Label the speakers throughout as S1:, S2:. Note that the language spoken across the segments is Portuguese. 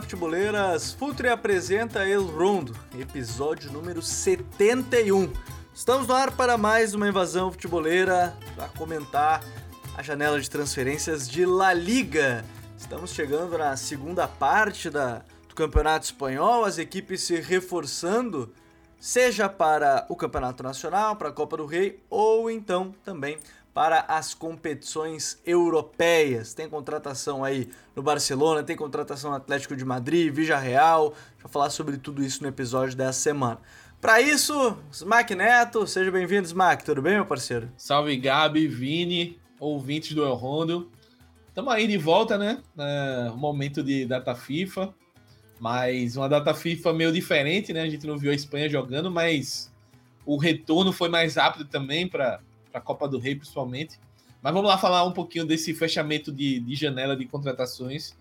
S1: Olá, futeboleiras! Futre apresenta El Rondo, episódio número 71. Estamos no ar para mais uma invasão futeboleira para comentar a janela de transferências de La Liga. Estamos chegando na segunda parte da, do Campeonato Espanhol, as equipes se reforçando, seja para o Campeonato Nacional, para a Copa do Rei ou então também para as competições europeias. Tem contratação aí no Barcelona, tem contratação no Atlético de Madrid, Vija Real. Vou falar sobre tudo isso no episódio dessa semana. Para isso, Smack Neto, seja bem-vindo, Smack. Tudo bem, meu parceiro?
S2: Salve, Gabi, Vini, ouvintes do El Rondo. Estamos aí de volta, né? É, momento de data FIFA, mas uma data FIFA meio diferente, né? A gente não viu a Espanha jogando, mas o retorno foi mais rápido também para para a Copa do Rei, principalmente. Mas vamos lá falar um pouquinho desse fechamento de, de janela de contratações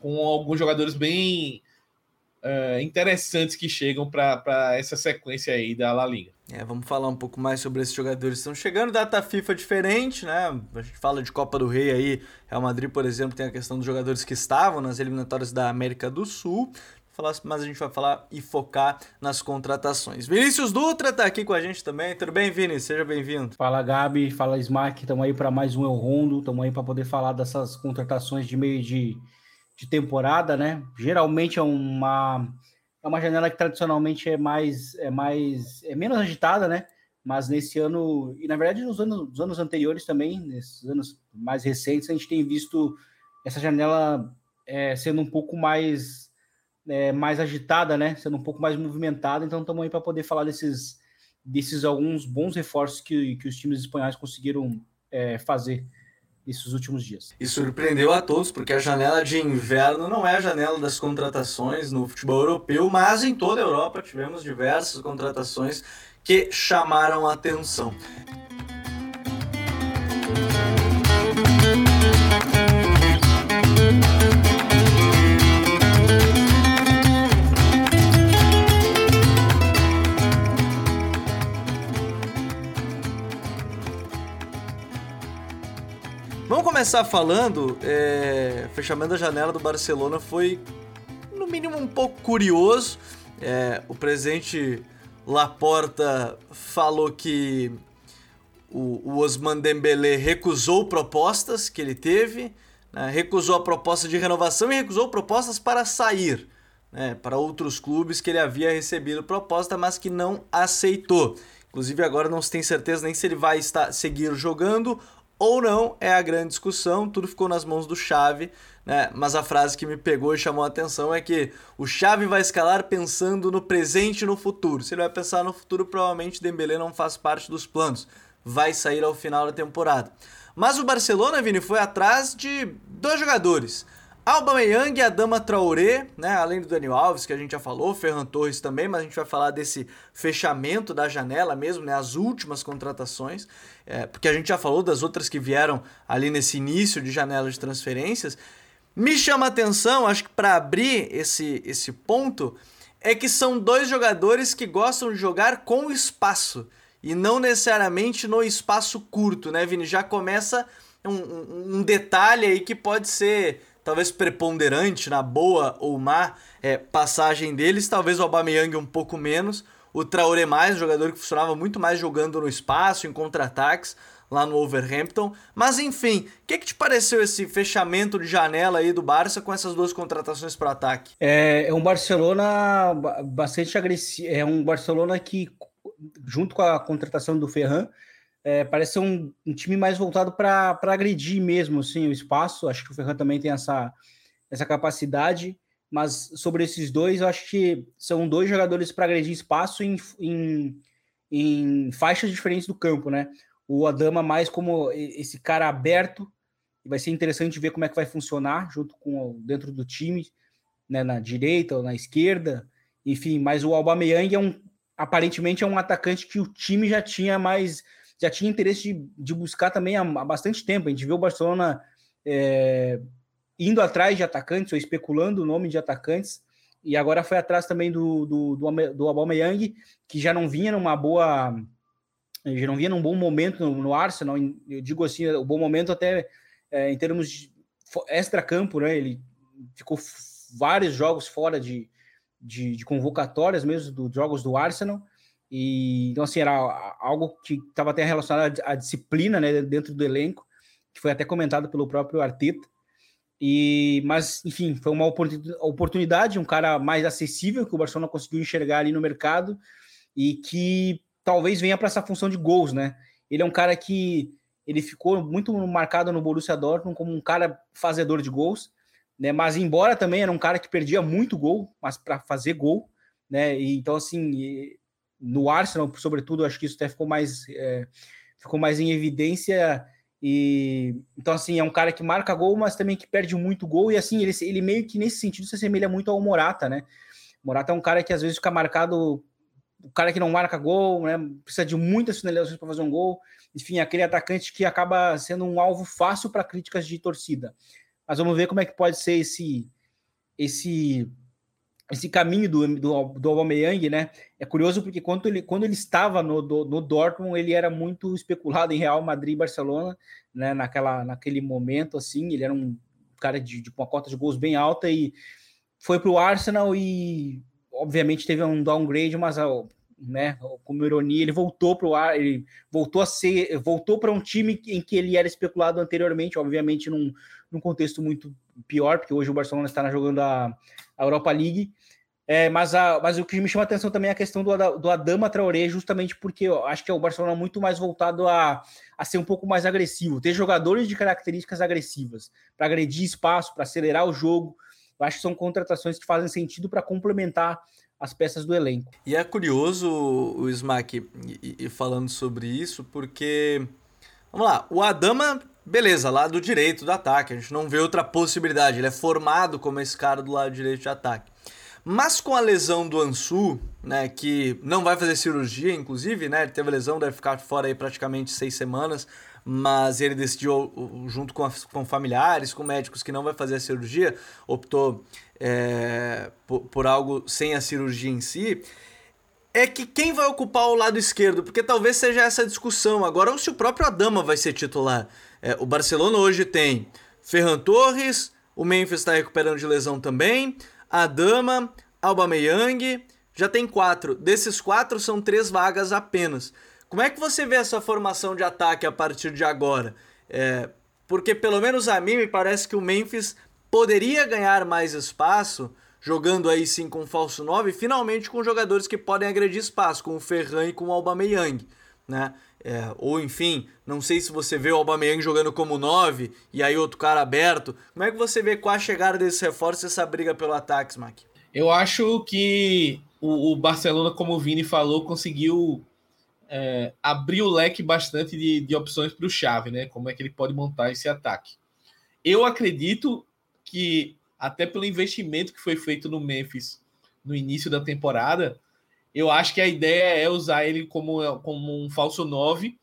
S2: com alguns jogadores bem uh, interessantes que chegam para essa sequência aí da La Liga.
S1: É, vamos falar um pouco mais sobre esses jogadores que estão chegando. Data FIFA diferente, né? A gente fala de Copa do Rei aí. Real Madrid, por exemplo, tem a questão dos jogadores que estavam nas eliminatórias da América do Sul falar, mas a gente vai falar e focar nas contratações. Vinícius Dutra tá aqui com a gente também. Tudo bem, Vini? Seja bem-vindo.
S3: Fala, Gabi. Fala, Smack. Estamos aí para mais um El Rondo. Estamos aí para poder falar dessas contratações de meio de, de temporada, né? Geralmente é uma, é uma janela que tradicionalmente é mais, é mais, é menos agitada, né? Mas nesse ano, e na verdade nos anos, nos anos anteriores também, nesses anos mais recentes, a gente tem visto essa janela é, sendo um pouco mais é, mais agitada, né? Sendo um pouco mais movimentada. Então estamos aí para poder falar desses, desses alguns bons reforços que, que os times espanhóis conseguiram é, fazer nesses últimos dias.
S1: E surpreendeu a todos, porque a janela de inverno não é a janela das contratações no futebol europeu, mas em toda a Europa tivemos diversas contratações que chamaram a atenção. Começar falando. É, fechamento da janela do Barcelona foi, no mínimo, um pouco curioso. É, o presidente Laporta falou que o, o Osman Dembélé recusou propostas que ele teve, né, recusou a proposta de renovação e recusou propostas para sair. Né, para outros clubes que ele havia recebido proposta, mas que não aceitou. Inclusive agora não se tem certeza nem se ele vai estar seguir jogando ou não é a grande discussão, tudo ficou nas mãos do Chave, né? Mas a frase que me pegou e chamou a atenção é que o Chave vai escalar pensando no presente e no futuro. Se ele vai pensar no futuro, provavelmente Dembélé não faz parte dos planos. Vai sair ao final da temporada. Mas o Barcelona, Vini, foi atrás de dois jogadores. Aubameyang e Adama Traoré, né? Além do Daniel Alves, que a gente já falou, Ferran Torres também, mas a gente vai falar desse fechamento da janela mesmo, né? As últimas contratações, é, porque a gente já falou das outras que vieram ali nesse início de janela de transferências. Me chama a atenção, acho que para abrir esse, esse ponto, é que são dois jogadores que gostam de jogar com espaço e não necessariamente no espaço curto, né, Vini? Já começa um, um, um detalhe aí que pode ser talvez preponderante na boa ou má é, passagem deles, talvez o Aubameyang um pouco menos, o Traoré mais, jogador que funcionava muito mais jogando no espaço, em contra-ataques, lá no Overhampton. Mas enfim, o que, que te pareceu esse fechamento de janela aí do Barça com essas duas contratações para ataque?
S3: É, é um Barcelona bastante agressivo, é um Barcelona que, junto com a contratação do Ferran, é, parece ser um, um, time mais voltado para agredir mesmo assim, o espaço. Acho que o Ferran também tem essa, essa capacidade. Mas sobre esses dois, eu acho que são dois jogadores para agredir espaço em, em, em, faixas diferentes do campo, né? O Adama mais como esse cara aberto. Vai ser interessante ver como é que vai funcionar junto com dentro do time, né? Na direita ou na esquerda. Enfim, mas o Aubameyang é um aparentemente é um atacante que o time já tinha mais já tinha interesse de, de buscar também há, há, bastante tempo. A gente viu o Barcelona é, indo atrás de atacantes ou especulando o nome de atacantes e agora foi atrás também do, do, do, do Aubameyang, que já não vinha numa boa já não vinha num bom momento no, no Arsenal, eu digo assim, o bom momento até é, em termos de extra-campo, né, ele ficou vários jogos fora de, de, de convocatórias mesmo, dos jogos do Arsenal. E então, assim, era algo que estava até relacionado à disciplina né, dentro do elenco, que foi até comentado pelo próprio Arteta. E, mas, enfim, foi uma oportunidade, um cara mais acessível que o Barcelona conseguiu enxergar ali no mercado e que talvez venha para essa função de gols, né? Ele é um cara que ele ficou muito marcado no Borussia Dortmund como um cara fazedor de gols, né? Mas embora também era um cara que perdia muito gol, mas para fazer gol, né? E, então assim, no Arsenal, sobretudo, acho que isso até ficou mais é, ficou mais em evidência. E então assim é um cara que marca gol, mas também que perde muito gol e assim ele, ele meio que nesse sentido se assemelha muito ao Morata, né? Morata é um cara que às vezes fica marcado o cara que não marca gol, né? Precisa de muitas finalizações para fazer um gol. Enfim, aquele atacante que acaba sendo um alvo fácil para críticas de torcida. Mas vamos ver como é que pode ser esse esse esse caminho do, do, do Aubameyang, né? É curioso porque quando ele, quando ele estava no, do, no Dortmund, ele era muito especulado em Real Madrid e Barcelona, né? Naquela, naquele momento, assim, ele era um cara de, de uma cota de gols bem alta e foi para o Arsenal e, obviamente, teve um downgrade, mas né, como ironia, ele voltou para o ar, ele voltou a ser, voltou para um time em que ele era especulado anteriormente, obviamente num, num contexto muito pior, porque hoje o Barcelona está jogando a, a Europa League. É, mas, a, mas o que me chama a atenção também é a questão do, do Adama Traoré, justamente porque eu acho que é o Barcelona muito mais voltado a, a ser um pouco mais agressivo, ter jogadores de características agressivas, para agredir espaço, para acelerar o jogo. Eu acho que são contratações que fazem sentido para complementar as peças do elenco.
S1: E é curioso o Smack e, e falando sobre isso, porque vamos lá, o Adama, beleza, lado direito do ataque, a gente não vê outra possibilidade, ele é formado como esse cara do lado direito de ataque. Mas com a lesão do Ansu, né, que não vai fazer cirurgia, inclusive, né, ele teve lesão, deve ficar fora aí praticamente seis semanas, mas ele decidiu, junto com, com familiares, com médicos, que não vai fazer a cirurgia, optou é, por, por algo sem a cirurgia em si, é que quem vai ocupar o lado esquerdo? Porque talvez seja essa discussão. Agora, ou se o próprio Adama vai ser titular. É, o Barcelona hoje tem Ferran Torres, o Memphis está recuperando de lesão também, Adama, Aubameyang, já tem quatro. Desses quatro, são três vagas apenas. Como é que você vê essa formação de ataque a partir de agora? É, porque pelo menos a mim me parece que o Memphis poderia ganhar mais espaço jogando aí sim com o falso 9, finalmente com jogadores que podem agredir espaço, com o Ferran e com o Aubameyang, né? É, ou enfim, não sei se você vê o Aubameyang jogando como 9 e aí outro cara aberto. Como é que você vê com a chegada desses reforços essa briga pelo ataque, Smack?
S2: Eu acho que o, o Barcelona, como o Vini falou, conseguiu é, abrir o leque bastante de, de opções para o Chave, né? Como é que ele pode montar esse ataque. Eu acredito que, até pelo investimento que foi feito no Memphis no início da temporada, eu acho que a ideia é usar ele como, como um falso 9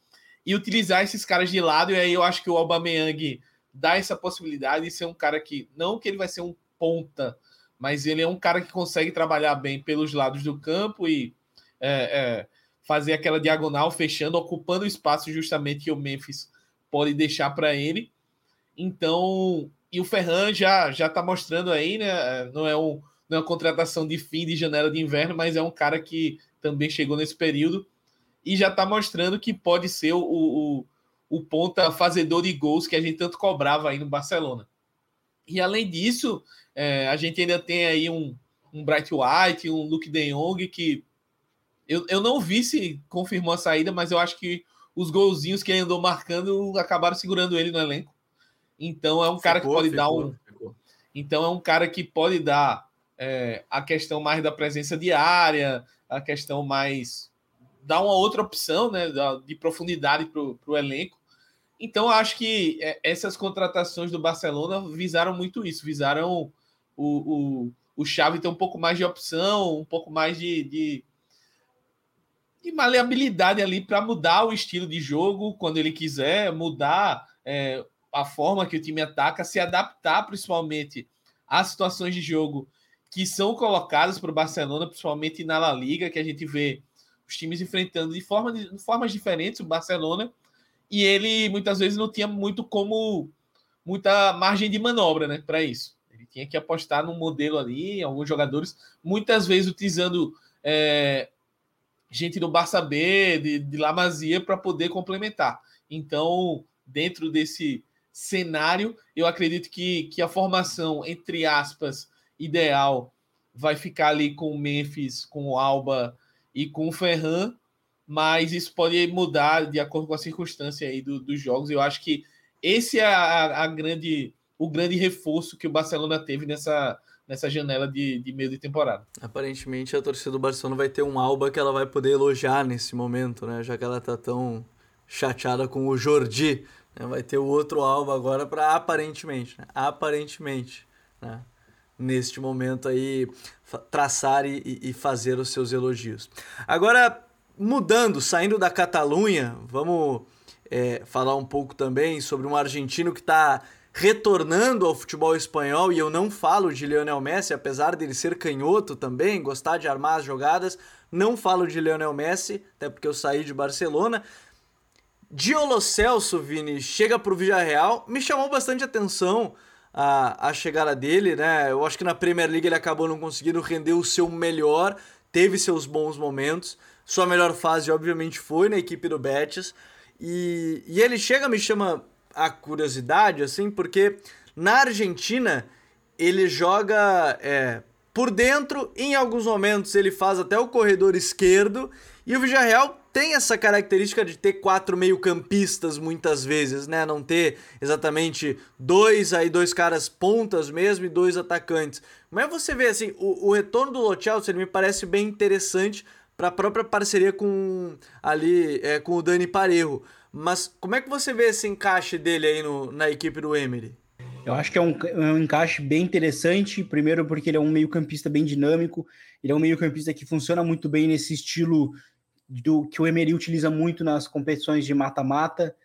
S2: e utilizar esses caras de lado. E aí eu acho que o Aubameyang dá essa possibilidade de ser um cara que, não que ele vai ser um ponta, mas ele é um cara que consegue trabalhar bem pelos lados do campo e é, é, fazer aquela diagonal fechando, ocupando o espaço justamente que o Memphis pode deixar para ele. Então, e o Ferran já já está mostrando aí, né? Não é, um, não é uma contratação de fim de janela de inverno, mas é um cara que também chegou nesse período e já está mostrando que pode ser o, o, o ponta fazedor de gols que a gente tanto cobrava aí no Barcelona. E além disso, é, a gente ainda tem aí um, um Bright White, um Luke De Jong que eu, eu não vi se confirmou a saída, mas eu acho que os golzinhos que ele andou marcando acabaram segurando ele no elenco. Então é um ficou, cara que pode ficou, dar um. Ficou. Então é um cara que pode dar é, a questão mais da presença diária, a questão mais. dar uma outra opção né, de profundidade para o elenco. Então acho que é, essas contratações do Barcelona visaram muito isso, visaram o, o, o Xavi ter um pouco mais de opção, um pouco mais de, de de maleabilidade ali para mudar o estilo de jogo quando ele quiser, mudar é, a forma que o time ataca, se adaptar principalmente às situações de jogo que são colocadas para o Barcelona, principalmente na La Liga, que a gente vê os times enfrentando de, forma, de formas diferentes o Barcelona, e ele muitas vezes não tinha muito como muita margem de manobra né, para isso. Ele tinha que apostar num modelo ali, alguns jogadores, muitas vezes utilizando é, gente do Barça B, de, de La Masia, para poder complementar. Então, dentro desse cenário, eu acredito que, que a formação, entre aspas, ideal vai ficar ali com o Memphis, com o Alba e com o Ferran, mas isso pode mudar de acordo com a circunstância aí do, dos jogos. Eu acho que esse é a, a, grande, o grande reforço que o Barcelona teve nessa, nessa janela de, de meio de temporada.
S1: Aparentemente a torcida do Barcelona vai ter um Alba que ela vai poder elogiar nesse momento, né? Já que ela tá tão chateada com o Jordi. Né? Vai ter o outro Alba agora para aparentemente, né? aparentemente, né? Neste momento aí traçar e, e fazer os seus elogios. Agora, mudando, saindo da Catalunha, vamos é, falar um pouco também sobre um argentino que está retornando ao futebol espanhol, e eu não falo de Lionel Messi, apesar dele ser canhoto também, gostar de armar as jogadas, não falo de Lionel Messi, até porque eu saí de Barcelona. Diolo Celso, Vini, chega para o Villarreal, me chamou bastante atenção a, a chegada dele, né? Eu acho que na Premier League ele acabou não conseguindo render o seu melhor, teve seus bons momentos, sua melhor fase, obviamente, foi na equipe do Betis, e, e ele chega, me chama a curiosidade, assim, porque na Argentina ele joga é, por dentro, em alguns momentos ele faz até o corredor esquerdo, e o Villarreal tem essa característica de ter quatro meio-campistas muitas vezes, né? Não ter exatamente dois, aí dois caras pontas mesmo e dois atacantes. Mas você vê assim, o, o retorno do Lo Celso, ele me parece bem interessante para a própria parceria com ali é, com o Dani Parejo. Mas como é que você vê esse encaixe dele aí no, na equipe do Emery?
S3: Eu acho que é um, é um encaixe bem interessante, primeiro porque ele é um meio-campista bem dinâmico, ele é um meio-campista que funciona muito bem nesse estilo do que o Emery utiliza muito nas competições de mata-mata,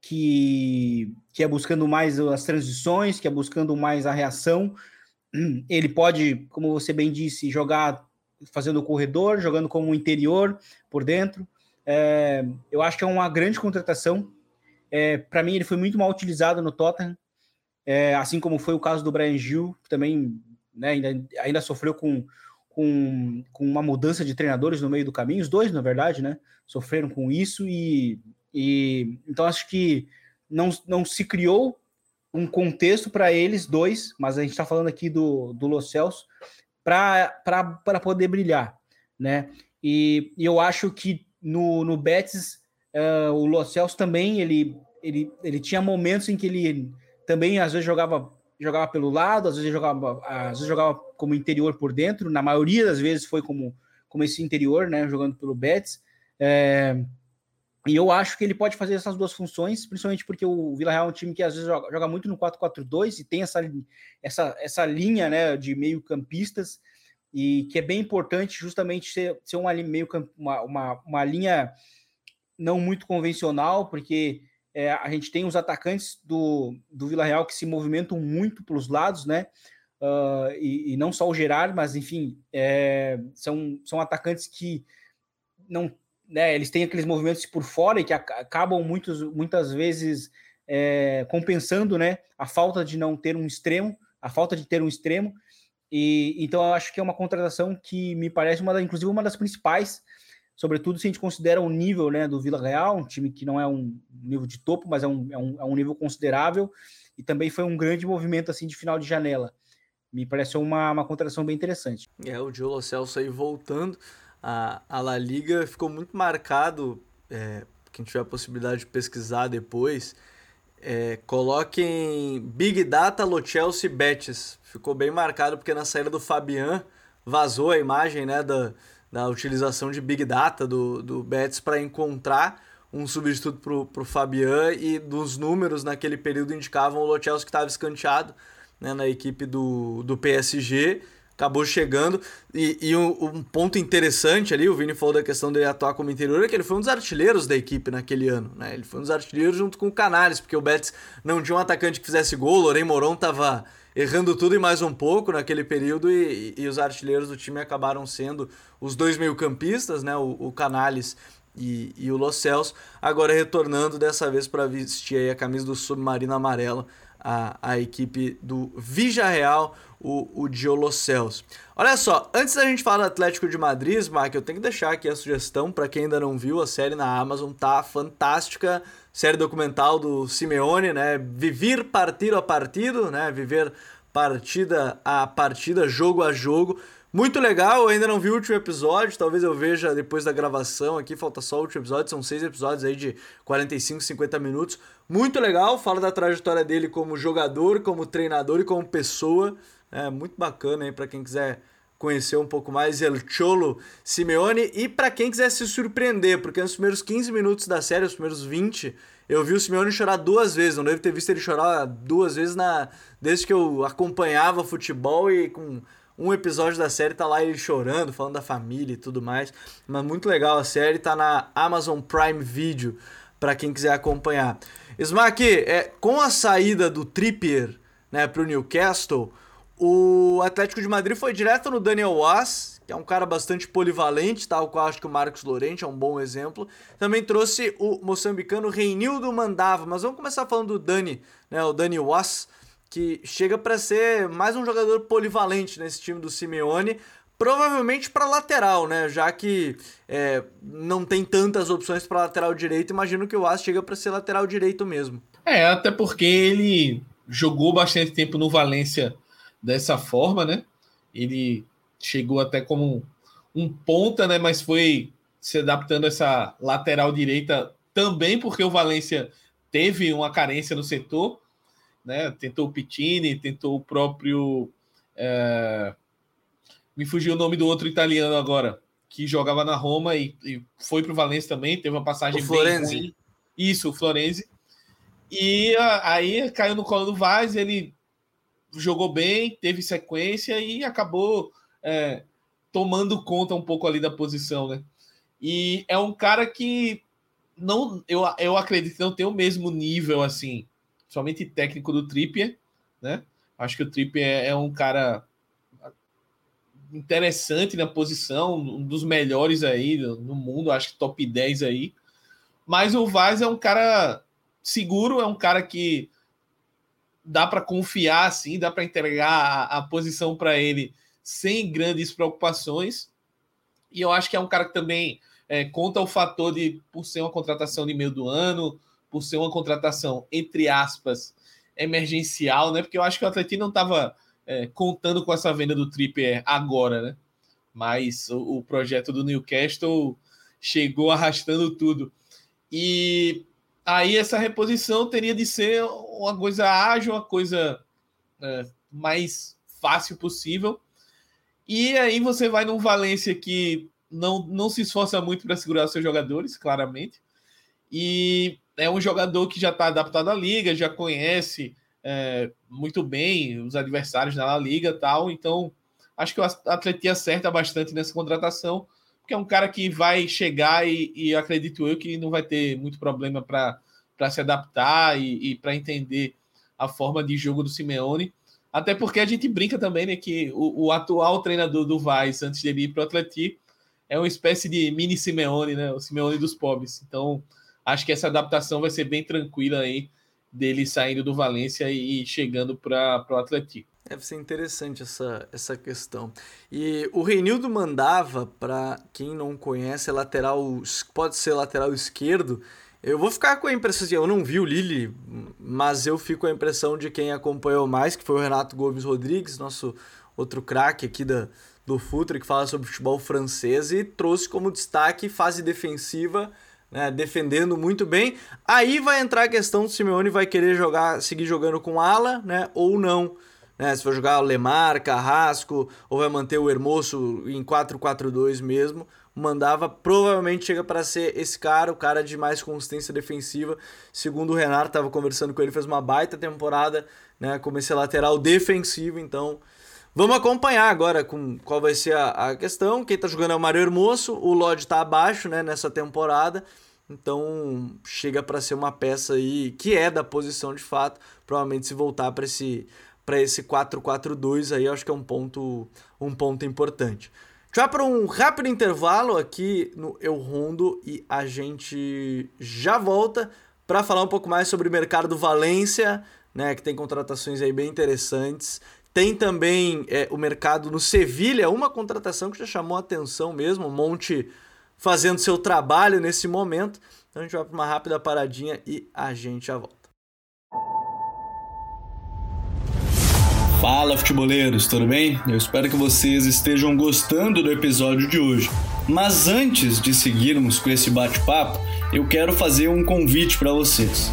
S3: que, que é buscando mais as transições, que é buscando mais a reação. Ele pode, como você bem disse, jogar fazendo o corredor, jogando como interior por dentro. É, eu acho que é uma grande contratação. É, Para mim, ele foi muito mal utilizado no Tottenham, é, assim como foi o caso do Brian Gil, que também né, ainda, ainda sofreu com com, com uma mudança de treinadores no meio do caminho, os dois, na verdade, né? Sofreram com isso e, e então acho que não, não se criou um contexto para eles dois, mas a gente está falando aqui do, do Los Celso, para poder brilhar, né? E, e, eu acho que no, no Betis, uh, o Los Celso também, ele, ele, ele tinha momentos em que ele também às vezes jogava jogava pelo lado, às vezes jogava, às vezes jogava como interior por dentro, na maioria das vezes foi como, como esse interior, né, jogando pelo Betis. É, e eu acho que ele pode fazer essas duas funções, principalmente porque o Vila Real é um time que às vezes joga, joga muito no 4-4-2 e tem essa, essa, essa linha né, de meio-campistas, e que é bem importante justamente ser, ser uma, meio, uma, uma, uma linha não muito convencional, porque é, a gente tem os atacantes do, do Vila Real que se movimentam muito para os lados, né? Uh, e, e, não só o Gerard, mas enfim, é, são, são atacantes que não, né, eles têm aqueles movimentos por fora e que acabam muitos, muitas vezes é, compensando, né, a falta de não ter um extremo, a falta de ter um extremo. E então eu acho que é uma contratação que me parece uma, inclusive uma das principais sobretudo se a gente considera o nível né, do Vila Real, um time que não é um nível de topo, mas é um, é um, é um nível considerável, e também foi um grande movimento assim de final de janela. Me pareceu uma, uma contratação bem interessante.
S1: É, o Diolo Celso aí voltando, a, a La Liga ficou muito marcado, é, quem tiver a possibilidade de pesquisar depois, é, coloquem Big Data Lo Chelsea Betis. Ficou bem marcado porque na saída do Fabian vazou a imagem né, da, da utilização de Big Data do, do Betis para encontrar um substituto para o Fabian e dos números naquele período indicavam o Lo que estava escanteado né, na equipe do, do PSG, acabou chegando. E, e um, um, ponto interessante ali, o Vini falou da questão dele atuar como interior, é que ele foi um dos artilheiros da equipe naquele ano. Né? Ele foi um dos artilheiros junto com o Canales, porque o Betis não tinha um atacante que fizesse gol, o Lorém Moron estava errando tudo e mais um pouco naquele período e, e, os artilheiros do time acabaram sendo os dois meio-campistas, né, o, o Canales e, e o Los Celso, agora retornando dessa vez para vestir a camisa do Submarino Amarelo a, a equipe do Villarreal, o, o Diolocels. Olha só, antes da gente falar do Atlético de Madrid, Smack, eu tenho que deixar aqui a sugestão para quem ainda não viu, a série na Amazon tá fantástica, série documental do Simeone, né? Viver partido a partido, né? Viver partida a partida, jogo a jogo. Muito legal, eu ainda não vi o último episódio, talvez eu veja depois da gravação aqui, falta só o último episódio, são seis episódios aí de 45, 50 minutos. Muito legal, fala da trajetória dele como jogador, como treinador e como pessoa. É muito bacana aí para quem quiser conhecer um pouco mais El Cholo Simeone e para quem quiser se surpreender, porque nos primeiros 15 minutos da série, os primeiros 20, eu vi o Simeone chorar duas vezes, não devo ter visto ele chorar duas vezes na desde que eu acompanhava futebol e com um episódio da série tá lá ele chorando, falando da família e tudo mais. Mas muito legal a série, tá na Amazon Prime Video para quem quiser acompanhar. Smack, é, com a saída do Trippier né, para o Newcastle, o Atlético de Madrid foi direto no Daniel Was, que é um cara bastante polivalente, tal qual acho que o Marcos Lorente é um bom exemplo. Também trouxe o moçambicano Reinildo Mandava, mas vamos começar falando do Dani, né, o Dani Was, que chega para ser mais um jogador polivalente nesse time do Simeone, provavelmente para lateral, né? Já que é, não tem tantas opções para lateral direito, imagino que o As chega para ser lateral direito mesmo.
S2: É, até porque ele jogou bastante tempo no Valência dessa forma, né? Ele chegou até como um, ponta, né? Mas foi se adaptando a essa lateral direita também porque o Valência teve uma carência no setor né? Tentou o Pittini, tentou o próprio. É... Me fugiu o nome do outro italiano agora, que jogava na Roma e, e foi para o Valência também, teve uma passagem
S1: o Florenzi. ruim.
S2: Isso, o Florenzi. E a, aí caiu no colo do Vaz, ele jogou bem, teve sequência e acabou é, tomando conta um pouco ali da posição, né? E é um cara que não, eu, eu acredito que não tem o mesmo nível assim somente técnico do Trippier, né? Acho que o Trippier é, é um cara interessante na posição, um dos melhores aí no mundo, acho que top 10 aí. Mas o Vaz é um cara seguro, é um cara que dá para confiar assim, dá para entregar a, a posição para ele sem grandes preocupações. E eu acho que é um cara que também é, conta o fator de por ser uma contratação de meio do ano, por ser uma contratação, entre aspas, emergencial, né? Porque eu acho que o Atlético não estava é, contando com essa venda do Trippier agora, né? Mas o, o, projeto do Newcastle chegou arrastando tudo. E aí essa reposição teria de ser uma coisa ágil, uma coisa é, mais fácil possível. E aí você vai num Valência que não, não se esforça muito para segurar seus jogadores, claramente. E é um jogador que já está adaptado à liga, já conhece é, muito bem os adversários na liga tal. Então, acho que o Atlético acerta bastante nessa contratação, porque é um cara que vai chegar e, e acredito eu que não vai ter muito problema para se adaptar e, e para entender a forma de jogo do Simeone. Até porque a gente brinca também né, que o, o atual treinador do Vaz, antes de ele ir para o Atlético, é uma espécie de mini Simeone, né? O Simeone dos pobres. Então, acho que essa adaptação vai ser bem tranquila aí dele saindo do Valência e chegando para o Atlético.
S1: Deve ser interessante essa, essa questão. E o Reinildo mandava, para quem não conhece, é lateral, pode ser lateral esquerdo. Eu vou ficar com a impressão, assim, eu não vi o Lille, mas eu fico com a impressão de quem acompanhou mais, que foi o Renato Gomes Rodrigues, nosso outro craque aqui da, do Futre, que fala sobre futebol francês e trouxe como destaque fase defensiva né, defendendo muito bem. Aí vai entrar a questão do Simeone vai querer jogar, seguir jogando com ala, né, ou não. Né, se vai jogar Lemar, Carrasco, ou vai manter o Hermoso em 4-4-2 mesmo. Mandava provavelmente chega para ser esse cara, o cara de mais consistência defensiva. Segundo o Renato, estava conversando com ele, fez uma baita temporada, né, como esse lateral defensivo, então Vamos acompanhar agora com qual vai ser a, a questão. Quem está jogando é o Mário Hermoso, o Lodge está abaixo né, nessa temporada. Então chega para ser uma peça aí que é da posição de fato. Provavelmente se voltar para esse para esse 4-4-2 aí, acho que é um ponto um ponto importante. Já para um rápido intervalo aqui no Eu Rondo e a gente já volta para falar um pouco mais sobre o mercado do Valência, né, que tem contratações aí bem interessantes. Tem também é, o mercado no Sevilha, uma contratação que já chamou a atenção mesmo, o Monte fazendo seu trabalho nesse momento. Então a gente vai para uma rápida paradinha e a gente já volta.
S4: Fala futeboleiros, tudo bem? Eu espero que vocês estejam gostando do episódio de hoje. Mas antes de seguirmos com esse bate-papo, eu quero fazer um convite para vocês.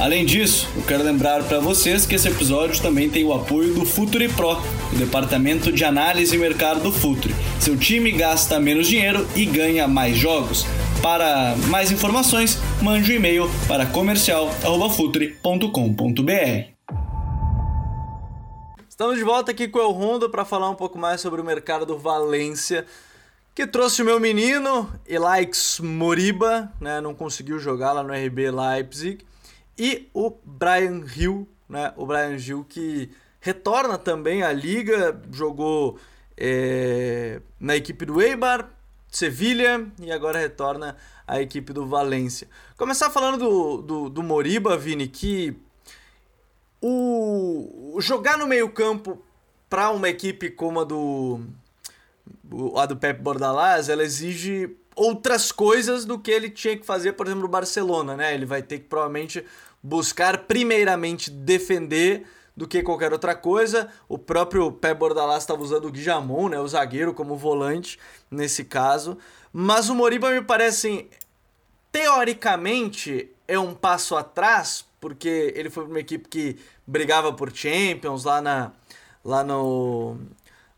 S4: Além disso, eu quero lembrar para vocês que esse episódio também tem o apoio do Futuri Pro, o departamento de análise e mercado do Futuri. Seu time gasta menos dinheiro e ganha mais jogos. Para mais informações, mande um e-mail para comercial@futuri.com.br.
S1: Estamos de volta aqui com o El Rondo para falar um pouco mais sobre o mercado do Valência, que trouxe o meu menino, Elaix Moriba, né, não conseguiu jogar lá no RB Leipzig, e o Brian Hill, né? O Brian Hill que retorna também à liga, jogou é, na equipe do Eibar, Sevilha e agora retorna à equipe do Valência. Começar falando do, do, do Moriba, Vini, que o, jogar no meio-campo para uma equipe como a do a do Pep Bordalás, ela exige outras coisas do que ele tinha que fazer, por exemplo, no Barcelona, né? Ele vai ter que provavelmente buscar primeiramente defender do que qualquer outra coisa. O próprio Pé Bordalás estava usando o Guijamon, né, o zagueiro, como volante nesse caso. Mas o Moriba me parece, assim, teoricamente, é um passo atrás, porque ele foi para uma equipe que brigava por Champions lá, na, lá no,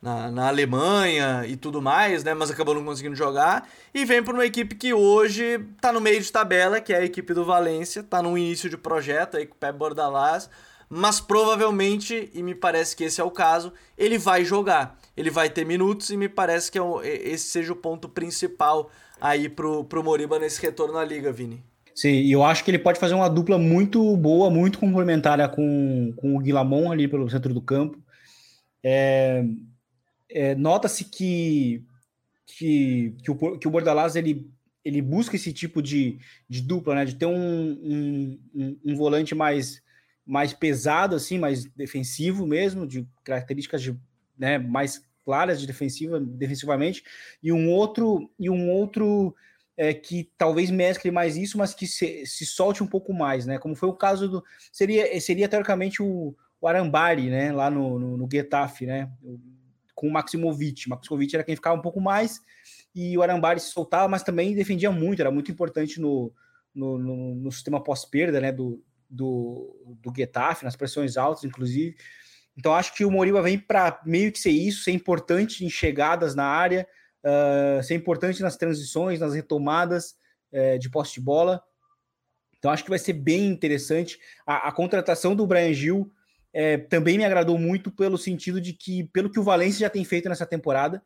S1: na, na Alemanha e tudo mais, né? Mas acabou não conseguindo jogar. E vem para uma equipe que hoje está no meio de tabela, que é a equipe do Valência, está no início de projeto aí com o Pep Bordalás. Mas provavelmente, e me parece que esse é o caso, ele vai jogar. Ele vai ter minutos e me parece que é esse seja o ponto principal aí pro, pro Moriba nesse retorno à liga, Vini.
S3: Sim, e eu acho que ele pode fazer uma dupla muito boa, muito complementar com, com o Guilamon ali pelo centro do campo. É, é, nota-se que, que, que, o, que o Bordalás ele, ele busca esse tipo de, de dupla, né? De ter um, um, um, um volante mais, mais pesado, assim, mais defensivo mesmo, de características de, né, mais claras de defensiva, defensivamente, e um outro, e um outro é, que talvez mescle mais isso, mas que se, se solte um pouco mais, né? Como foi o caso do. Seria, seria teoricamente o, o Arambari, né? Lá no, no, no Getafe, né? Com o Maximovic. Maximovic era quem ficava um pouco mais e o Arambari se soltava, mas também defendia muito, era muito importante no, no, no, no sistema pós-perda né, do, do, do Getafe, nas pressões altas, inclusive. Então acho que o Moriba vem para meio que ser isso, ser importante em chegadas na área, uh, ser importante nas transições, nas retomadas uh, de posse de bola. Então acho que vai ser bem interessante. A, a contratação do Brian Gil é, também me agradou muito pelo sentido de que, pelo que o Valencia já tem feito nessa temporada,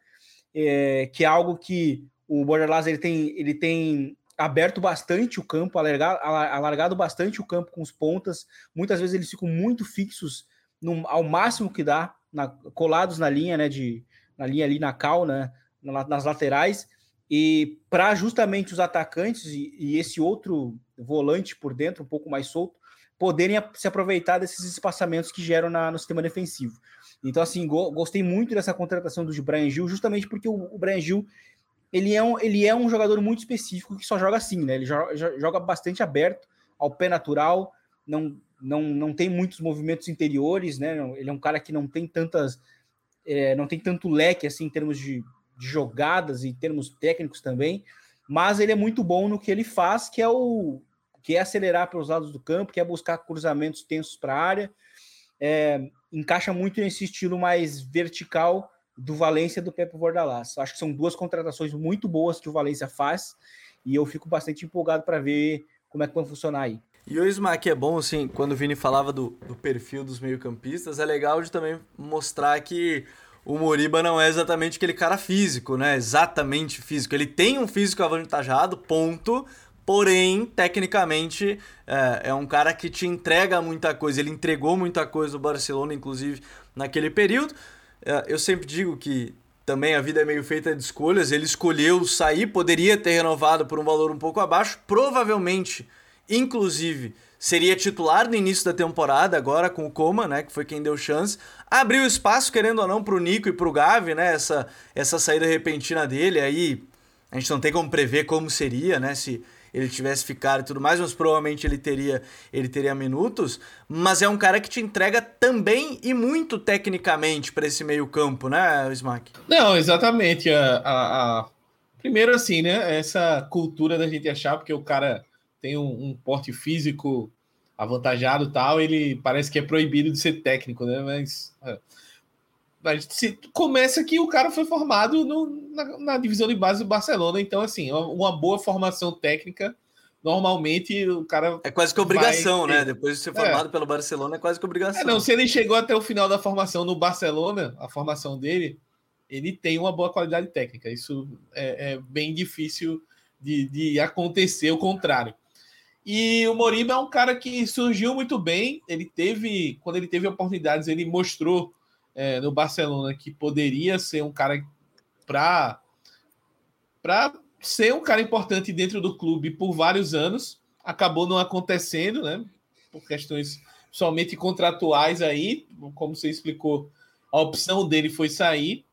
S3: é, que é algo que o Borderlands ele tem, ele tem aberto bastante o campo, alargado, alargado bastante o campo com os pontas. Muitas vezes eles ficam muito fixos no, ao máximo que dá, na, colados na linha, né, de, na linha ali na cal, né, nas laterais. E para justamente os atacantes e, e esse outro volante por dentro, um pouco mais solto, poderem se aproveitar desses espaçamentos que geram na, no sistema defensivo. Então, assim, go, gostei muito dessa contratação do Brian Gil, justamente porque o, o Brian Gil ele é, um, ele é um jogador muito específico que só joga assim, né? Ele joga, joga bastante aberto, ao pé natural, não, não, não tem muitos movimentos interiores, né? Ele é um cara que não tem tantas. É, não tem tanto leque assim em termos de, de jogadas e termos técnicos também, mas ele é muito bom no que ele faz, que é o, que é acelerar para os lados do campo, que é buscar cruzamentos tensos para a área. É, encaixa muito nesse estilo mais vertical do Valência do Pepe Bordalás. Acho que são duas contratações muito boas que o Valência faz e eu fico bastante empolgado para ver como é que vai funcionar aí.
S1: E o Smack é bom, assim, quando o Vini falava do, do perfil dos meio-campistas, é legal de também mostrar que o Moriba não é exatamente aquele cara físico, né? Exatamente físico. Ele tem um físico avantajado, ponto. Porém, tecnicamente, é, é, um cara que te entrega muita coisa. Ele entregou muita coisa no Barcelona, inclusive, naquele período. É, eu sempre digo que também a vida é meio feita de escolhas. Ele escolheu sair, poderia ter renovado por um valor um pouco abaixo. Provavelmente, inclusive, seria titular no início da temporada, agora com o Coma, né, que foi quem deu chance. Abriu espaço, querendo ou não, para o Nico e para o Gavi, né, essa, essa saída repentina dele. Aí a gente não tem como prever como seria, né, se ele tivesse ficado e tudo mais, mas provavelmente ele teria, ele teria minutos. Mas é um cara que te entrega também e muito tecnicamente para esse meio campo, né, Smack?
S2: Não, exatamente. A, a, a, Primeiro, assim, né, essa cultura da gente achar, porque o cara tem um, um porte físico avantajado tal, ele parece que é proibido de ser técnico, né? Mas é. Se, começa que o cara foi formado no, na, na, divisão de base do Barcelona, então assim, uma boa formação técnica. Normalmente o cara.
S1: É quase que obrigação, né? Depois de ser formado é. pelo Barcelona, é quase que obrigação. É,
S2: não, se ele chegou até o final da formação no Barcelona, a formação dele, ele tem uma boa qualidade técnica. Isso é, é bem difícil de, de acontecer o contrário. E o Moriba é um cara que surgiu muito bem. Ele teve, quando ele teve oportunidades, ele mostrou é, no Barcelona que poderia ser um cara para para ser um cara importante dentro do clube por vários anos. Acabou não acontecendo, né? Por questões somente contratuais aí, como você explicou, a opção dele foi sair.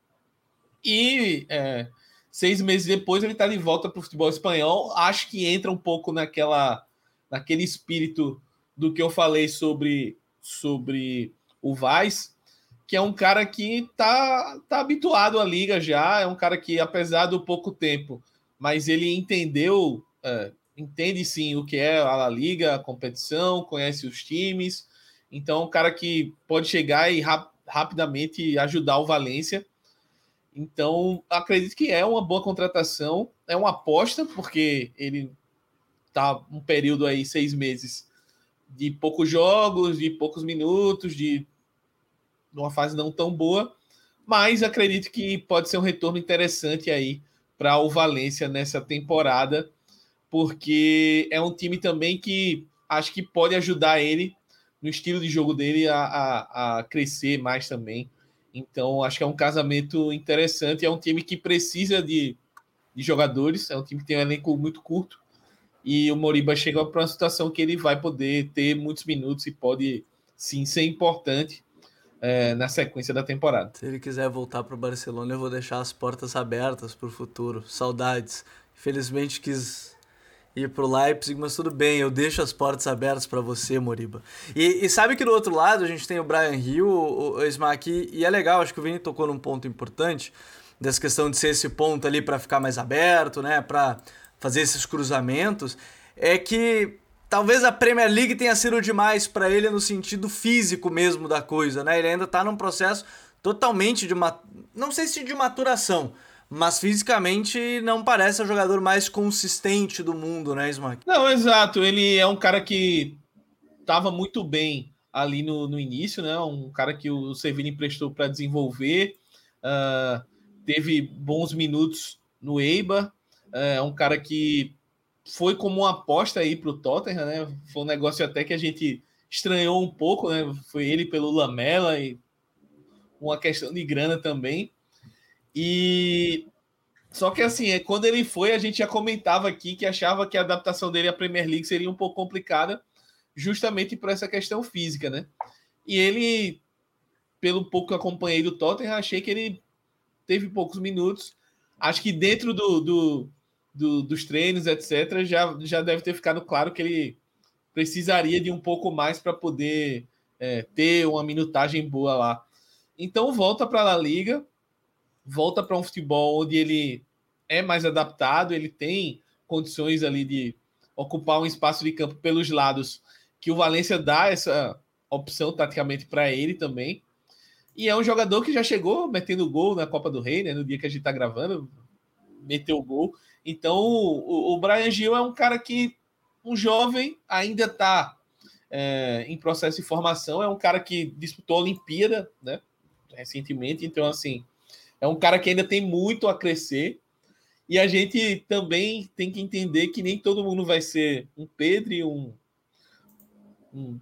S2: E é, seis meses depois ele está de volta para o futebol espanhol. Acho que entra um pouco naquela naquele espírito do que eu falei sobre, sobre o Vaz, que é um cara que tá, tá habituado à liga já, é um cara que, apesar do pouco tempo, mas ele entendeu, é, entende sim o que é a liga, a competição, conhece os times, então é um cara que pode chegar e rap rapidamente ajudar o Valência. Então, acredito que é uma boa contratação, é uma aposta, porque ele tá um período aí, seis meses, de poucos jogos, de poucos minutos, de uma fase não tão boa, mas acredito que pode ser um retorno interessante aí para o Valência nessa temporada, porque é um time também que acho que pode ajudar ele no estilo de jogo dele a, a, a crescer mais também. Então, acho que é um casamento interessante. É um time que precisa de, de jogadores, é um time que tem um elenco muito curto, e o Moriba chega para uma situação que ele vai poder ter muitos minutos e pode sim ser importante é, na sequência da temporada.
S1: Se ele quiser voltar para o Barcelona, eu vou deixar as portas abertas para o futuro. Saudades. Infelizmente quis ir para o Leipzig, mas tudo bem, eu deixo as portas abertas para você, Moriba. E, e, sabe que do outro lado a gente tem o Brian Hill, o, o Smack, e é legal, acho que o Vini tocou num ponto importante, dessa questão de ser esse ponto ali para ficar mais aberto, né, para fazer esses cruzamentos, é que talvez a Premier League tenha sido demais para ele no sentido físico mesmo da coisa, né? Ele ainda está num processo totalmente de uma, não sei se de maturação, mas fisicamente não parece o jogador mais consistente do mundo, né, Smack?
S2: Não, exato. Ele é um cara que estava muito bem ali no, no início, né? Um cara que o Sevilla emprestou para desenvolver, uh, teve bons minutos no Eibar, é um cara que foi como uma aposta aí para o Tottenham, né? Foi um negócio até que a gente estranhou um pouco, né? Foi ele pelo Lamela e uma questão de grana também. E só que assim, é, quando ele foi, a gente já comentava aqui que achava que a adaptação dele à Premier League seria um pouco complicada, justamente por essa questão física, né? E ele, pelo pouco que acompanhei do Tottenham, achei que ele teve poucos minutos. Acho que dentro do, do do, dos treinos, etc., já, já deve ter ficado claro que ele precisaria de um pouco mais para poder é, ter uma minutagem boa lá. Então volta para a Liga, volta para um futebol onde ele é mais adaptado, ele tem condições ali de ocupar um espaço de campo pelos lados, que o Valência dá essa opção taticamente para ele também. E é um jogador que já chegou metendo gol na Copa do Rei, né, no dia que a gente está gravando, meteu gol. Então, o, o Brian Gil é um cara que um jovem, ainda está é, em processo de formação, é um cara que disputou a Olimpíada, né? Recentemente, então, assim, é um cara que ainda tem muito a crescer. E a gente também tem que entender que nem todo mundo vai ser um Pedro e um, um,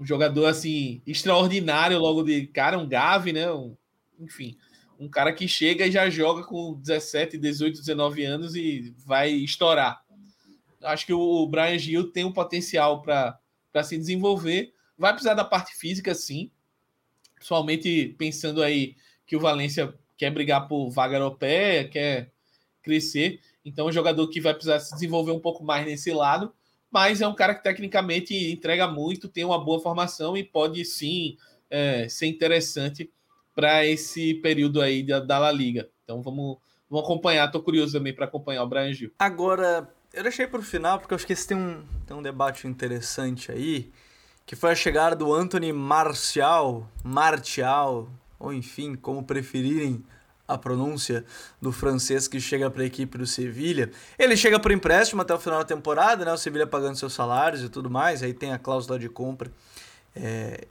S2: um jogador assim extraordinário logo de cara, um Gavi, né? Um, enfim, um cara que chega e já joga com 17, 18, 19 anos e vai estourar. Acho que o Brian Gil tem um potencial para se desenvolver. Vai precisar da parte física, sim. Principalmente pensando aí que o Valência quer brigar por vaga europeia, quer crescer. Então, é um jogador que vai precisar se desenvolver um pouco mais nesse lado. Mas é um cara que tecnicamente entrega muito, tem uma boa formação e pode sim é, ser interessante para esse período aí da, da La Liga. Então vamos, vamos acompanhar. Estou curioso também para acompanhar o Brian Gil.
S1: Agora, eu deixei para o final porque eu acho que esse tem um, tem um debate interessante aí, que foi a chegada do Anthony Martial, Martial, ou enfim, como preferirem a pronúncia do francês que chega para a equipe do Sevilha. Ele chega por empréstimo até o final da temporada, né? O Sevilha pagando seus salários e tudo mais, aí tem a cláusula de compra. É,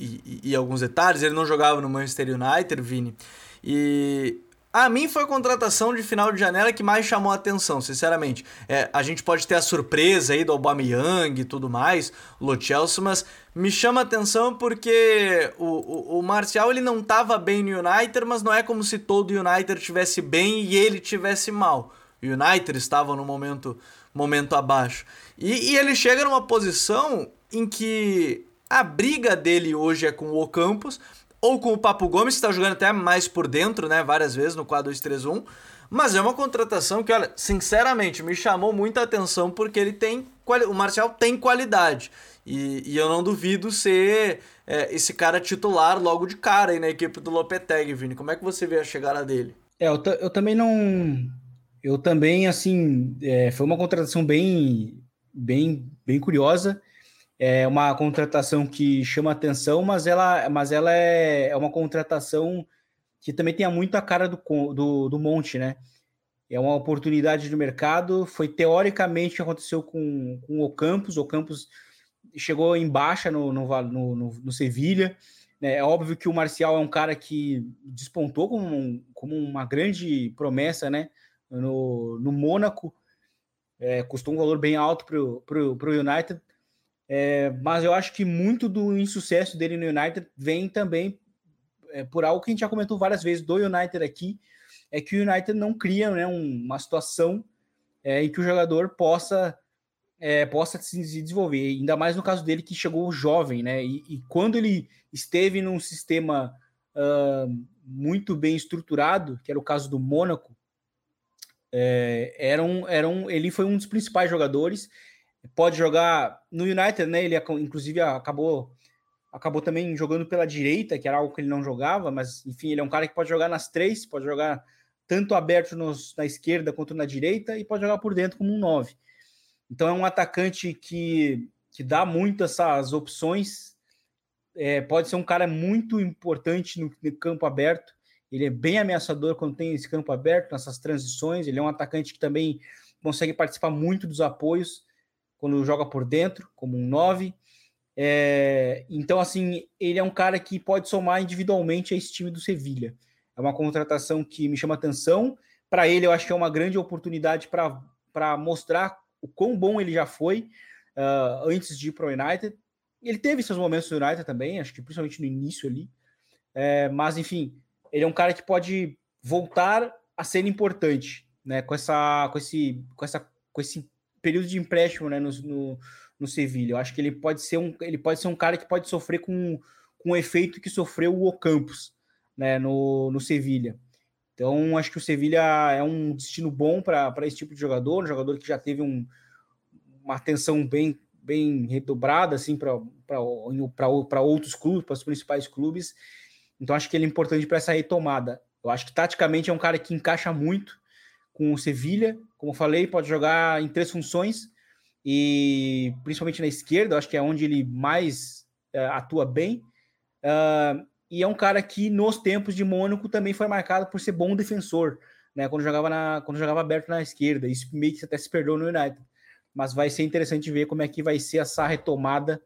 S1: e, e, alguns detalhes. Ele não jogava no Manchester United, Vini. E a mim foi a contratação de final de janela que mais chamou a atenção, sinceramente. É, a gente pode ter a surpresa aí do Aubameyang e tudo mais, Lo Chelsea, mas me chama a atenção porque o, o, o Marcial ele não estava bem no United, mas não é como se todo United estivesse bem e ele tivesse mal. O United estava no momento, momento abaixo. E, e ele chega numa posição em que a briga dele hoje é com o Ocampos ou com o Papo Gomes, que está jogando até mais por dentro, né? Várias vezes no 4-2-3-1. Mas é uma contratação que, olha, sinceramente, me chamou muita atenção porque ele tem. O Marcial tem qualidade. E, e eu não duvido ser é, esse cara titular logo de cara aí na equipe do Lopetegui, Vini. Como é que você vê a chegada dele?
S3: É, eu, eu também não. Eu também, assim, é, foi uma contratação bem, bem, bem curiosa é uma contratação que chama atenção, mas ela, mas ela é, é uma contratação que também tem muito a cara do, do, do Monte, né? É uma oportunidade do mercado. Foi teoricamente que aconteceu com, com o Campos. O Campos chegou em baixa no, no, no, no, no Sevilha. Né? É óbvio que o Marcial é um cara que despontou como, como uma grande promessa né? no, no Mônaco. É, custou um valor bem alto para o United. É, mas eu acho que muito do insucesso dele no United vem também é, por algo que a gente já comentou várias vezes do United aqui, é que o United não cria né, um, uma situação é, em que o jogador possa é, possa se desenvolver, ainda mais no caso dele que chegou jovem, né? E, e quando ele esteve num sistema uh, muito bem estruturado, que era o caso do Mônaco, é, era um, era um, ele foi um dos principais jogadores pode jogar no United, né? Ele inclusive acabou acabou também jogando pela direita, que era algo que ele não jogava, mas enfim, ele é um cara que pode jogar nas três, pode jogar tanto aberto nos, na esquerda quanto na direita e pode jogar por dentro como um 9. Então é um atacante que, que dá muito essas opções. É, pode ser um cara muito importante no, no campo aberto. Ele é bem ameaçador quando tem esse campo aberto, nessas transições. Ele é um atacante que também consegue participar muito dos apoios quando joga por dentro, como um 9. É, então, assim, ele é um cara que pode somar individualmente a esse time do Sevilha. É uma contratação que me chama atenção. Para ele, eu acho que é uma grande oportunidade para mostrar o quão bom ele já foi uh, antes de ir para o United. Ele teve seus momentos no United também, acho que principalmente no início ali. É, mas, enfim, ele é um cara que pode voltar a ser importante, né? Com essa, com esse, com essa, com esse período de empréstimo né, no, no, no Sevilha. Eu acho que ele pode ser um, ele pode ser um cara que pode sofrer com, com o efeito que sofreu o Ocampos né, no, no Sevilha. Então, acho que o Sevilha é um destino bom para esse tipo de jogador, um jogador que já teve um, uma atenção bem, bem redobrada assim, para outros clubes, para os principais clubes. Então, acho que ele é importante para essa retomada. Eu acho que taticamente é um cara que encaixa muito com o Sevilha. Como falei, pode jogar em três funções e principalmente na esquerda, acho que é onde ele mais uh, atua bem. Uh, e é um cara que nos tempos de Mônaco também foi marcado por ser bom defensor, né? Quando jogava na, quando jogava aberto na esquerda, isso meio que até se perdeu no United. mas vai ser interessante ver como é que vai ser essa retomada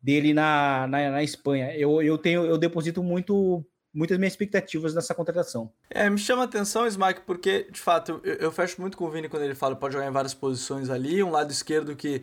S3: dele na, na, na Espanha. Eu, eu tenho, eu deposito muito muitas minhas expectativas nessa contratação.
S1: É, me chama a atenção, Smack, porque, de fato, eu, eu, fecho muito com o Vini quando ele fala pode jogar em várias posições ali, um lado esquerdo que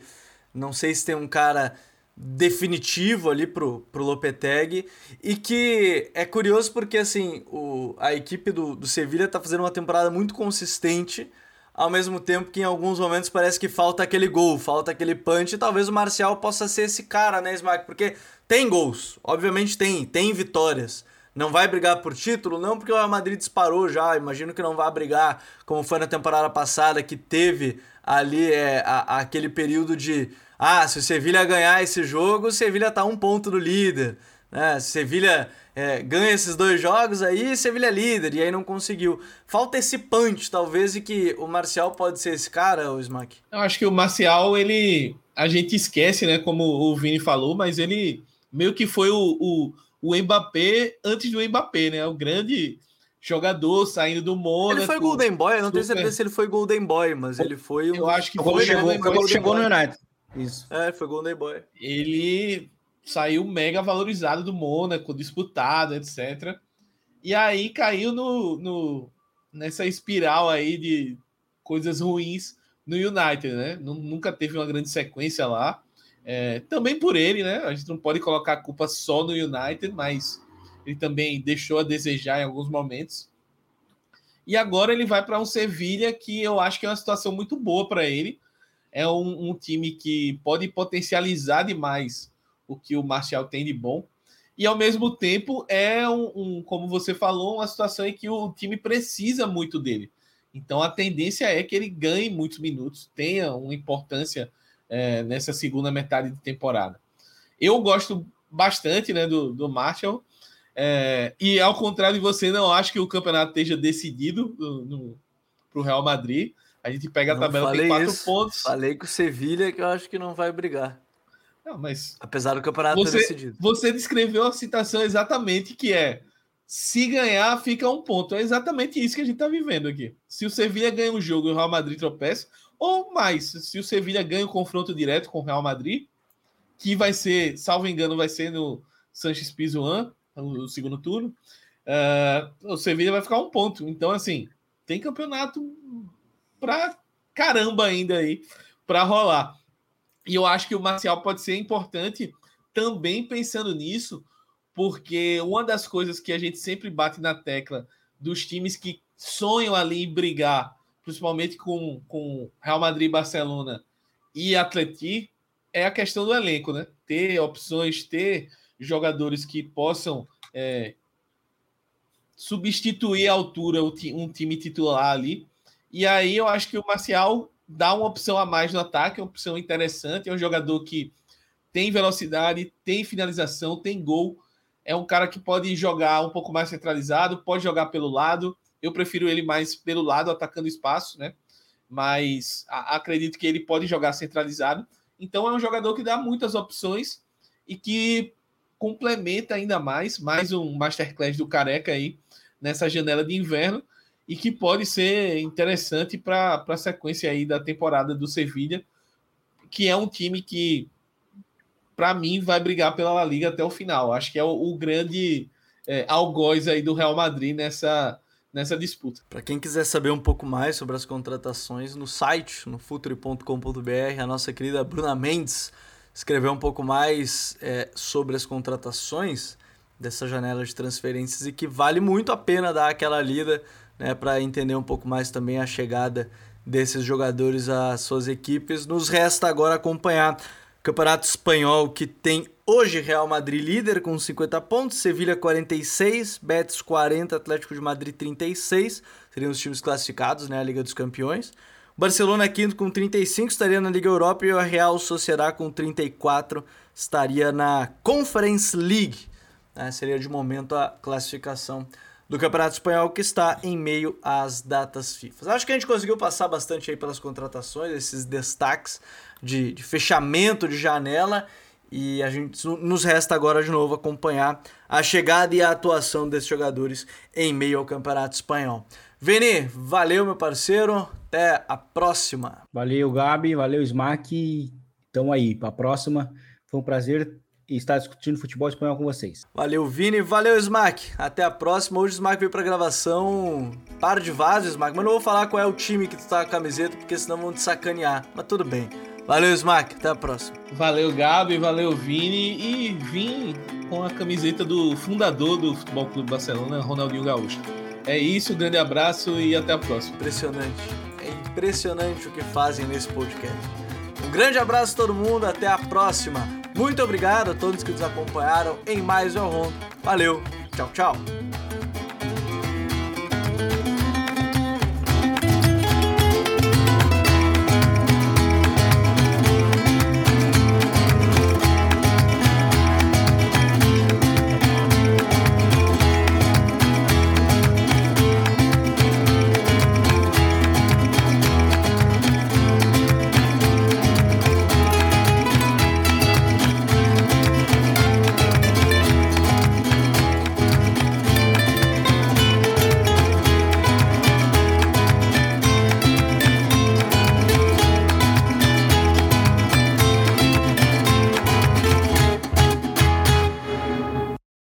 S1: não sei se tem um cara definitivo ali pro, pro Lopetegui e que é curioso porque, assim, o, a equipe do, do Sevilha tá fazendo uma temporada muito consistente, ao mesmo tempo que em alguns momentos parece que falta aquele gol, falta aquele punch, e talvez o Marcial possa ser esse cara, né, Smack? Porque tem gols, obviamente tem, tem vitórias. Não vai brigar por título? Não, porque o Real Madrid disparou já. Imagino que não vai brigar como foi na temporada passada, que teve ali é, a, aquele período de. Ah, se o Sevilha ganhar esse jogo, o Sevilha tá um ponto do líder. Né? Se o Sevilha é, ganha esses dois jogos, aí Sevilha é líder, e aí não conseguiu. Falta esse punch, talvez, e que o Marcial pode ser esse cara, o Smack?
S2: Eu acho que o Marcial, ele. A gente esquece, né? Como o Vini falou, mas ele meio que foi o, o, o Mbappé antes do Mbappé, né? O grande jogador saindo do Mônaco.
S1: Ele foi Golden Boy, eu não tenho certeza se ele foi Golden Boy, mas ele foi
S2: um... Eu acho que foi,
S3: chegou, foi chegou no United. Isso.
S1: É, foi Golden Boy.
S2: Ele saiu mega valorizado do Mônaco, disputado, etc. E aí caiu no, no, nessa espiral aí de coisas ruins no United, né? Nunca teve uma grande sequência lá. É, também por ele, né? A gente não pode colocar a culpa só no United, mas ele também deixou a desejar em alguns momentos. E agora ele vai para um Sevilha que eu acho que é uma situação muito boa para ele. É um, um, time que pode potencializar demais o que o Martial tem de bom. E ao mesmo tempo é um, um, como você falou, uma situação em que o time precisa muito dele. Então a tendência é que ele ganhe muitos minutos, tenha uma importância é, nessa segunda metade de temporada. Eu gosto bastante né, do, do Marshall. É, e ao contrário de você, não acho que o campeonato esteja decidido para o Real Madrid. A gente pega a não tabela, tem quatro
S1: isso.
S2: pontos.
S1: Falei com o Sevilha que eu acho que não vai brigar.
S2: Não, mas
S1: Apesar do campeonato
S2: você,
S1: decidido.
S2: Você descreveu a citação exatamente que é se ganhar, fica um ponto. É exatamente isso que a gente está vivendo aqui. Se o Sevilha ganha um jogo e o Real Madrid tropeça, ou mais, se o Sevilha ganha o confronto direto com o Real Madrid, que vai ser, salvo engano, vai ser no Sanches Pizjuan, no segundo turno, uh, o Sevilha vai ficar um ponto. Então, assim, tem campeonato pra caramba ainda aí para rolar. E eu acho que o Marcial pode ser importante também pensando nisso, porque uma das coisas que a gente sempre bate na tecla dos times que sonham ali em brigar principalmente com, com Real Madrid, Barcelona e Atleti, é a questão do elenco, né? Ter opções, ter jogadores que possam é, substituir a altura um time titular ali. E aí eu acho que o Marcial dá uma opção a mais no ataque, uma opção interessante. É um jogador que tem velocidade, tem finalização, tem gol. É um cara que pode jogar um pouco mais centralizado, pode jogar pelo lado. Eu prefiro ele mais pelo lado, atacando espaço, né? Mas acredito que ele pode jogar centralizado. Então é um jogador que dá muitas opções e que complementa ainda mais, mais um masterclass do Careca aí nessa janela de inverno e que pode ser interessante para a sequência aí da temporada do Sevilha, que é um time que para mim vai brigar pela La Liga até o final. Acho que é o, o grande é, algoz aí do Real Madrid nessa nessa disputa.
S1: Para quem quiser saber um pouco mais sobre as contratações, no site, no futuri.com.br, a nossa querida Bruna Mendes escreveu um pouco mais é, sobre as contratações dessa janela de transferências e que vale muito a pena dar aquela lida né, para entender um pouco mais também a chegada desses jogadores às suas equipes. Nos resta agora acompanhar Campeonato Espanhol que tem Hoje, Real Madrid líder com 50 pontos, Sevilha 46, Betis 40, Atlético de Madrid 36, seriam os times classificados, né, a Liga dos Campeões. Barcelona quinto com 35 estaria na Liga Europa e o Real Sociedad com 34 estaria na Conference League. Né, seria de momento a classificação do Campeonato Espanhol que está em meio às datas FIFA. Acho que a gente conseguiu passar bastante aí pelas contratações, esses destaques de, de fechamento de janela e a gente nos resta agora de novo acompanhar a chegada e a atuação desses jogadores em meio ao Campeonato Espanhol. Vini, valeu, meu parceiro. Até a próxima.
S3: Valeu, Gabi. Valeu, Smack. Tamo aí. Pra próxima. Foi um prazer estar discutindo futebol espanhol com vocês.
S1: Valeu, Vini. Valeu, Smack. Até a próxima. Hoje o Smack veio pra gravação. Para de vaso, Smack. Mas não vou falar qual é o time que tu tá com a camiseta, porque senão vão te sacanear. Mas tudo bem. Valeu, Smack. Até a próxima.
S2: Valeu, Gabi. Valeu, Vini. E vim com a camiseta do fundador do Futebol Clube Barcelona, Ronaldinho Gaúcho. É isso, grande abraço e até a próxima.
S1: Impressionante. É impressionante o que fazem nesse podcast. Um grande abraço a todo mundo, até a próxima. Muito obrigado a todos que nos acompanharam em mais um Rondo. Valeu, tchau, tchau.